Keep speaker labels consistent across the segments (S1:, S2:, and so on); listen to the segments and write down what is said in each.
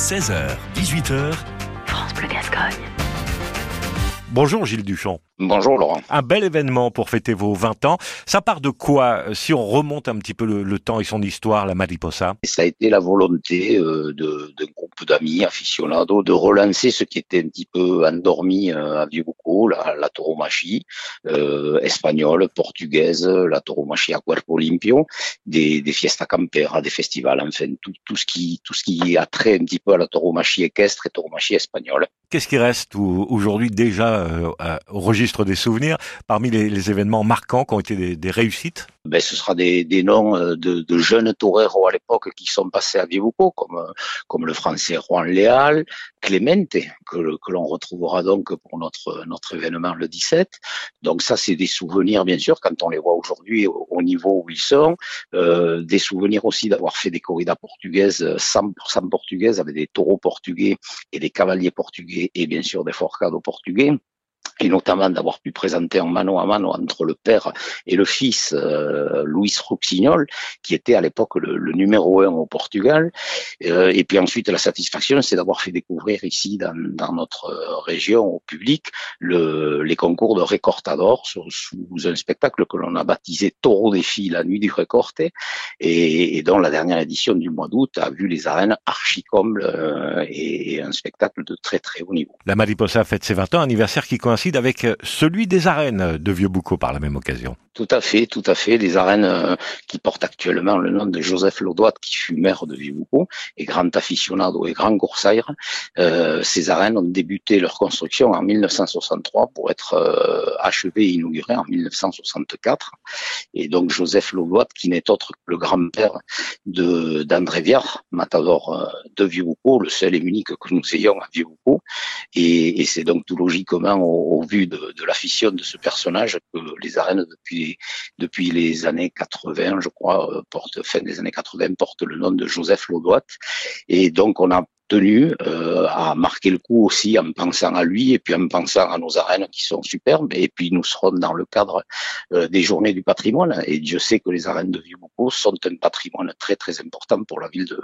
S1: 16h, 18h,
S2: France Bleu Gascogne.
S3: Bonjour Gilles Duchamp.
S4: Bonjour Laurent.
S3: Un bel événement pour fêter vos 20 ans. Ça part de quoi si on remonte un petit peu le, le temps et son histoire, la Mariposa?
S4: Ça a été la volonté euh, de groupe d'amis aficionados de relancer ce qui était un petit peu endormi euh, à Vieux-Boucau, la, la tauromachie euh, espagnole, portugaise, la tauromachie à Cuerpo Limpio, des, des fiesta campera, des festivals, enfin tout, tout ce qui tout ce qui a trait un petit peu à la tauromachie équestre et tauromachie espagnole.
S3: Qu'est-ce qui reste ou- aujourd'hui déjà euh, au registre des souvenirs parmi les, événements marquants qui ont été des, réussites?
S4: Ben, ce sera des, noms euh, de, jeunes toreros à l'époque qui sont passés à Vivuco, comme, euh, comme le français Juan Leal, Clemente, que, que l'on retrouvera donc pour notre, notre événement le 17. Donc ça, c'est des souvenirs, bien sûr, quand on les voit aujourd'hui au, au niveau où ils sont. Euh, des souvenirs aussi d'avoir fait des corridas portugaises, euh, 100% portugaises, avec des taureaux portugais et des cavaliers portugais, et bien sûr des forcados portugais et notamment d'avoir pu présenter en mano à mano entre le père et le fils euh, Luis Ruxignol, qui était à l'époque le, le numéro un au Portugal. Euh, et puis ensuite, la satisfaction, c'est d'avoir fait découvrir ici, dans, dans notre euh, région, au public, le, les concours de Recortador sous, un spectacle que l'on a baptisé Taureau Défi, la nuit du Recorte, et, et dont la dernière édition du mois d'août a vu les arènes archi-combles euh, et, et un spectacle de très très haut niveau.
S3: La Mariposa fête ses 20 ans, anniversaire qui coïncide avec euh, celui des arènes de Vieux-Boucau par la même occasion.
S4: Tout à fait, tout à fait. Les arènes euh, qui portent actuellement le nom de Joseph Laudoit, qui fut maire de Vivuco et grand aficionado et grand coursaire. Euh, ces arènes ont débuté leur construction en 1963 pour être euh, achevées et inaugurées en 1964. Et donc Joseph Laudoit, qui n'est autre que le grand-père de d'André Viard, matador de Vivuco, le seul et unique que nous ayons à. Et, et c'est donc tout logiquement au, au vu de, de de ce personnage que les arènes depuis depuis les années 80, je crois, euh, porte fin des années 80 porte le nom de Joseph Laudoit. Et donc on a tenu euh, à marquer le coup aussi en pensant à lui et puis en pensant à nos arènes qui sont superbes. Et puis nous serons dans le cadre euh, des journées du patrimoine. Et Dieu sait que les arènes de Vieux-Boucau sont un patrimoine très très important pour la ville de,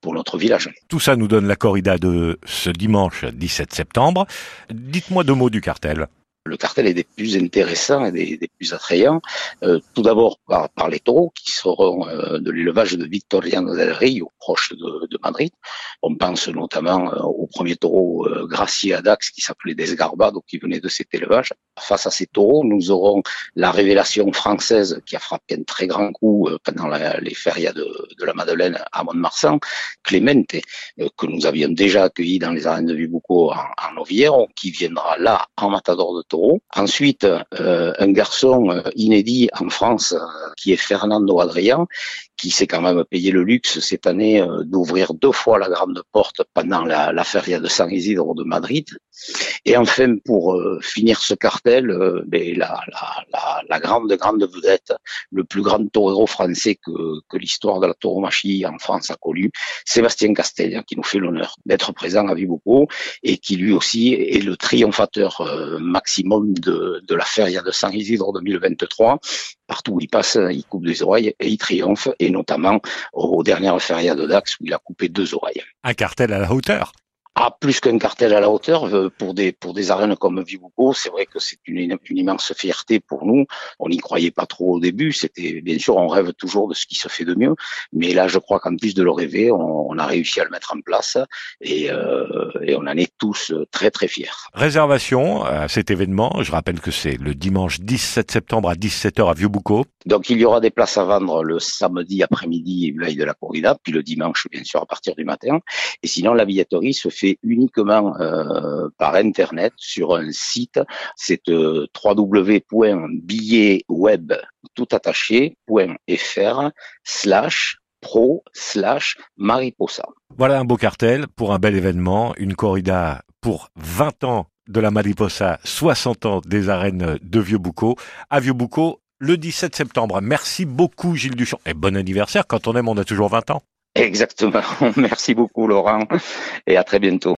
S4: pour notre village.
S3: Tout ça nous donne la corrida de ce dimanche 17 septembre. Dites-moi deux mots du cartel.
S4: Le cartel est des plus intéressants et des, des plus attrayants. Euh, tout d'abord par, par les taureaux qui seront euh, de l'élevage de Victoriano del Rio, proche de, de Madrid. On pense notamment euh, au premier taureau euh, gracié à Dax qui s'appelait Desgarbado, qui venait de cet élevage. Face à ces taureaux, nous aurons la révélation française qui a frappé un très grand coup euh, pendant la- les férias de, de la Madeleine à Mont-de-Marsan, Clemente, euh, que nous avions déjà accueilli dans les arènes de Vibuco en, en qui viendra là en matador de taureau. Ensuite, euh, un garçon euh, inédit en France qui est Fernando Adrian, qui s'est quand même payé le luxe cette année d'ouvrir deux fois la grande porte pendant la, la feria de San Isidro de Madrid. Et enfin, pour euh, finir ce cartel, euh, ben, la, la, la, la grande, grande vedette, le plus grand torero français que, que l'histoire de la tauromachie en France a connu, Sébastien Castel, qui nous fait l'honneur d'être présent à Vibuco et qui lui aussi est le triomphateur euh, maximum de, de la feria de San Isidro 2023. Partout où il passe, il coupe des oreilles et il triomphe, et notamment aux dernières ferias de Dax où il a coupé deux oreilles.
S3: Un cartel à la hauteur.
S4: Ah, plus qu'un cartel à la hauteur, euh, pour des, pour des arènes comme Vibuco, c'est vrai que c'est une, une immense fierté pour nous. On n'y croyait pas trop au début. C'était, bien sûr, on rêve toujours de ce qui se fait de mieux. Mais là, je crois qu'en plus de le rêver, on, on a réussi à le mettre en place et, euh, et on en est tous très, très fiers.
S3: Réservation à cet événement. Je rappelle que c'est le dimanche 17 septembre à 17h à Vieux-Boucau.
S4: Donc, il y aura des places à vendre le samedi après-midi, veille de la corrida, puis le dimanche, bien sûr, à partir du matin. Et sinon, la billetterie se uniquement euh, par Internet sur un site. C'est euh, www.billetweb tout attaché.fr slash pro slash mariposa.
S3: Voilà un beau cartel pour un bel événement, une corrida pour 20 ans de la Mariposa, 60 ans des arènes de Vieux-Boucau, à Vieux-Boucau, le 17 septembre. Merci beaucoup Gilles Duchamp. Et bon anniversaire, quand on aime, on a toujours 20 ans.
S4: Exactement. Merci beaucoup, Laurent, et à très bientôt.